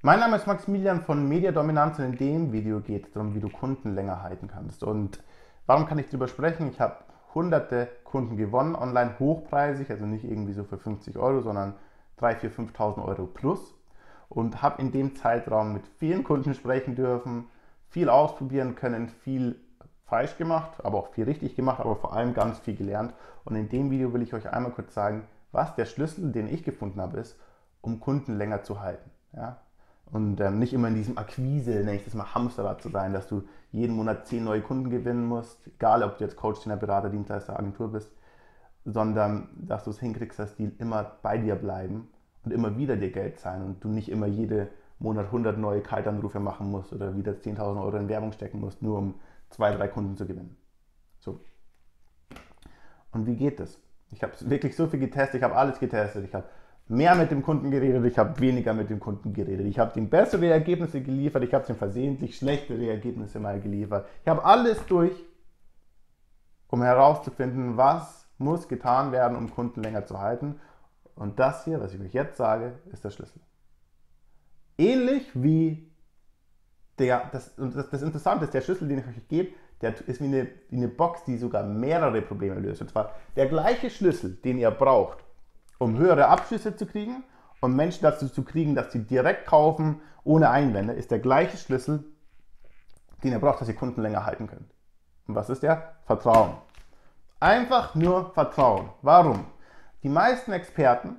Mein Name ist Maximilian von Media Dominanz und in dem Video geht es darum, wie du Kunden länger halten kannst. Und warum kann ich darüber sprechen? Ich habe hunderte Kunden gewonnen, online hochpreisig, also nicht irgendwie so für 50 Euro, sondern 3, 4, 5.000 Euro plus. Und habe in dem Zeitraum mit vielen Kunden sprechen dürfen, viel ausprobieren können, viel falsch gemacht, aber auch viel richtig gemacht, aber vor allem ganz viel gelernt. Und in dem Video will ich euch einmal kurz sagen, was der Schlüssel, den ich gefunden habe, ist, um Kunden länger zu halten. Ja? Und ähm, nicht immer in diesem Akquise, nenne ich das mal Hamsterrad zu sein, dass du jeden Monat zehn neue Kunden gewinnen musst, egal ob du jetzt Coach, Trainer, Berater, Dienstleister, Agentur bist, sondern dass du es hinkriegst, dass die immer bei dir bleiben und immer wieder dir Geld zahlen und du nicht immer jede Monat 100 neue Kaltanrufe machen musst oder wieder 10.000 Euro in Werbung stecken musst, nur um zwei, drei Kunden zu gewinnen. So. Und wie geht das? Ich habe wirklich so viel getestet, ich habe alles getestet. Ich habe mehr mit dem Kunden geredet, ich habe weniger mit dem Kunden geredet. Ich habe ihm bessere Ergebnisse geliefert, ich habe ihm versehentlich schlechtere Ergebnisse mal geliefert. Ich habe alles durch, um herauszufinden, was muss getan werden, um Kunden länger zu halten. Und das hier, was ich euch jetzt sage, ist der Schlüssel. Ähnlich wie der, das, das, das Interessante ist, der Schlüssel, den ich euch gebe, der ist wie eine, wie eine Box, die sogar mehrere Probleme löst. Und zwar der gleiche Schlüssel, den ihr braucht, um höhere Abschlüsse zu kriegen und Menschen dazu zu kriegen, dass sie direkt kaufen, ohne Einwände, ist der gleiche Schlüssel, den ihr braucht, dass ihr Kunden länger halten könnt. Und was ist der? Vertrauen. Einfach nur Vertrauen. Warum? Die meisten Experten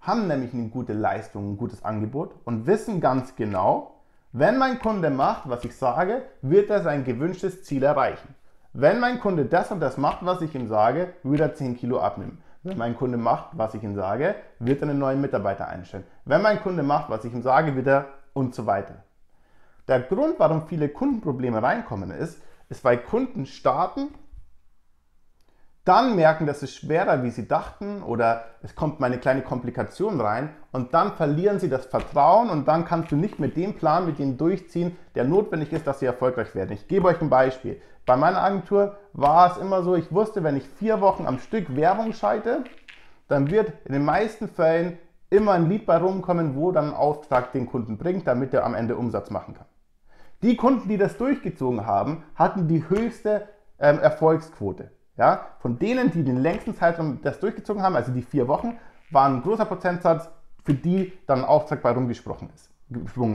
haben nämlich eine gute Leistung, ein gutes Angebot und wissen ganz genau, wenn mein Kunde macht, was ich sage, wird er sein gewünschtes Ziel erreichen. Wenn mein Kunde das und das macht, was ich ihm sage, wird er 10 Kilo abnehmen. Wenn mein Kunde macht, was ich ihm sage, wird er einen neuen Mitarbeiter einstellen. Wenn mein Kunde macht, was ich ihm sage, wird er und so weiter. Der Grund, warum viele Kundenprobleme reinkommen, ist, ist, weil Kunden starten, dann merken, dass es schwerer, wie sie dachten, oder es kommt mal eine kleine Komplikation rein und dann verlieren sie das Vertrauen und dann kannst du nicht mit dem Plan mit ihnen durchziehen, der notwendig ist, dass sie erfolgreich werden. Ich gebe euch ein Beispiel. Bei meiner Agentur war es immer so, ich wusste, wenn ich vier Wochen am Stück Werbung schalte, dann wird in den meisten Fällen immer ein Lied bei rumkommen, wo dann ein Auftrag den Kunden bringt, damit er am Ende Umsatz machen kann. Die Kunden, die das durchgezogen haben, hatten die höchste ähm, Erfolgsquote. Ja? Von denen, die den längsten Zeitraum das durchgezogen haben, also die vier Wochen, war ein großer Prozentsatz, für die dann ein Auftrag bei rumgesprungen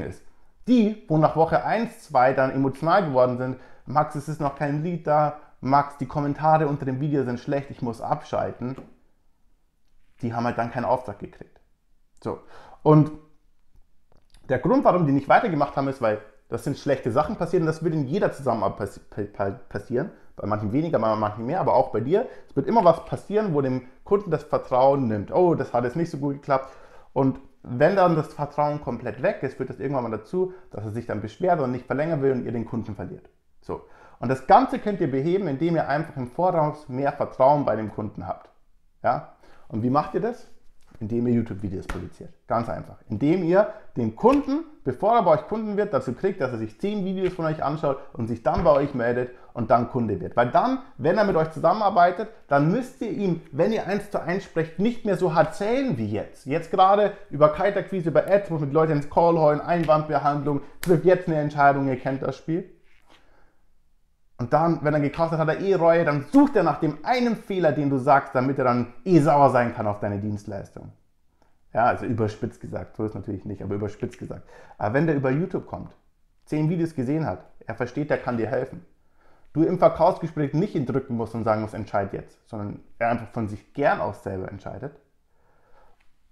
ist. Die, wo nach Woche 1, 2 dann emotional geworden sind, Max, es ist noch kein Lied da, Max, die Kommentare unter dem Video sind schlecht, ich muss abschalten, die haben halt dann keinen Auftrag gekriegt. So. Und der Grund, warum die nicht weitergemacht haben, ist, weil das sind schlechte Sachen passiert und das wird in jeder Zusammenarbeit passieren. Bei manchen weniger, bei manchen mehr, aber auch bei dir. Es wird immer was passieren, wo dem Kunden das Vertrauen nimmt. Oh, das hat jetzt nicht so gut geklappt. Und wenn dann das Vertrauen komplett weg ist, führt das irgendwann mal dazu, dass er sich dann beschwert und nicht verlängern will und ihr den Kunden verliert. So. Und das Ganze könnt ihr beheben, indem ihr einfach im Voraus mehr Vertrauen bei dem Kunden habt. Ja? Und wie macht ihr das? Indem ihr YouTube-Videos produziert. Ganz einfach. Indem ihr den Kunden, bevor er bei euch Kunden wird, dazu kriegt, dass er sich 10 Videos von euch anschaut und sich dann bei euch meldet und dann Kunde wird. Weil dann, wenn er mit euch zusammenarbeitet, dann müsst ihr ihm, wenn ihr eins zu eins sprecht, nicht mehr so hart zählen wie jetzt. Jetzt gerade über Kaltakquise, über Ads, mit Leuten ins Call holen, Einwandbehandlung, trifft jetzt eine Entscheidung, ihr kennt das Spiel. Und dann, wenn er gekauft hat, hat er eh Reue, dann sucht er nach dem einen Fehler, den du sagst, damit er dann eh sauer sein kann auf deine Dienstleistung. Ja, also überspitzt gesagt, so ist natürlich nicht, aber überspitzt gesagt. Aber wenn der über YouTube kommt, zehn Videos gesehen hat, er versteht, der kann dir helfen. Du im Verkaufsgespräch nicht ihn drücken musst und sagen musst, entscheid jetzt, sondern er einfach von sich gern aus selber entscheidet.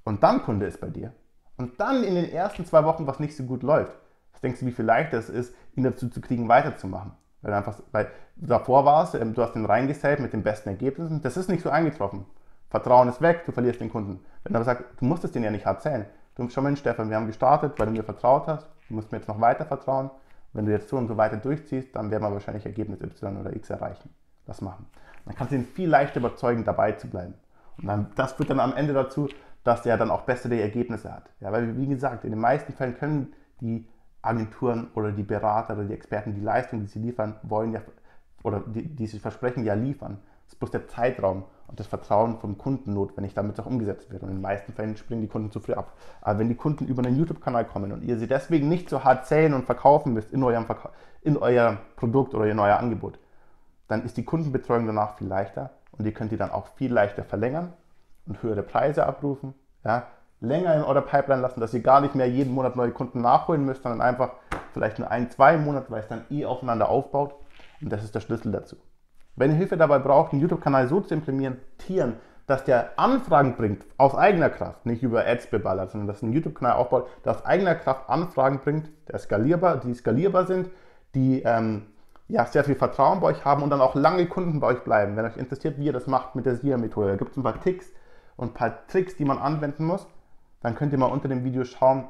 Und dann Kunde ist bei dir. Und dann in den ersten zwei Wochen, was nicht so gut läuft. Denkst du, wie viel leichter es ist, ihn dazu zu kriegen, weiterzumachen? Weil, einfach, weil davor war es, ähm, du hast den reingesellt mit den besten Ergebnissen. Das ist nicht so eingetroffen. Vertrauen ist weg, du verlierst den Kunden. Wenn er sagt, du musstest den ja nicht hart zählen. Du musst schon mal, Stefan, wir haben gestartet, weil du mir vertraut hast. Du musst mir jetzt noch weiter vertrauen. Wenn du jetzt so und so weiter durchziehst, dann werden wir wahrscheinlich Ergebnis Y oder X erreichen. Das machen. Dann kannst du ihn viel leichter überzeugen, dabei zu bleiben. Und dann, das führt dann am Ende dazu, dass er dann auch bessere Ergebnisse hat. Ja, weil, wie gesagt, in den meisten Fällen können die Agenturen oder die Berater oder die Experten die Leistung, die sie liefern, wollen ja oder die, die sie versprechen, ja liefern. Es ist bloß der Zeitraum und das Vertrauen vom Kunden notwendig, damit es auch umgesetzt wird. Und in den meisten Fällen springen die Kunden zu früh ab. Aber wenn die Kunden über einen YouTube-Kanal kommen und ihr sie deswegen nicht so hart zählen und verkaufen müsst in eurem, Verka in euer Produkt oder in euer Angebot, dann ist die Kundenbetreuung danach viel leichter und ihr könnt die dann auch viel leichter verlängern und höhere Preise abrufen. Ja, länger in eurer Pipeline lassen, dass ihr gar nicht mehr jeden Monat neue Kunden nachholen müsst, sondern einfach vielleicht nur ein, zwei Monate, weil es dann eh aufeinander aufbaut. Und das ist der Schlüssel dazu. Wenn ihr Hilfe dabei braucht, einen YouTube-Kanal so zu implementieren, dass der Anfragen bringt, aus eigener Kraft, nicht über Ads beballert, sondern dass ein YouTube-Kanal aufbaut, der aus eigener Kraft Anfragen bringt, der skalierbar, die skalierbar sind, die ähm, ja, sehr viel Vertrauen bei euch haben und dann auch lange Kunden bei euch bleiben. Wenn euch interessiert, wie ihr das macht mit der SIA-Methode, da gibt es ein paar Ticks und ein paar Tricks, die man anwenden muss dann könnt ihr mal unter dem Video schauen.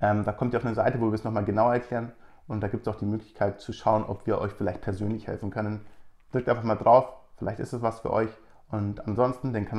Ähm, da kommt ihr auf eine Seite, wo wir es nochmal genau erklären. Und da gibt es auch die Möglichkeit zu schauen, ob wir euch vielleicht persönlich helfen können. Drückt einfach mal drauf, vielleicht ist es was für euch. Und ansonsten den Kanal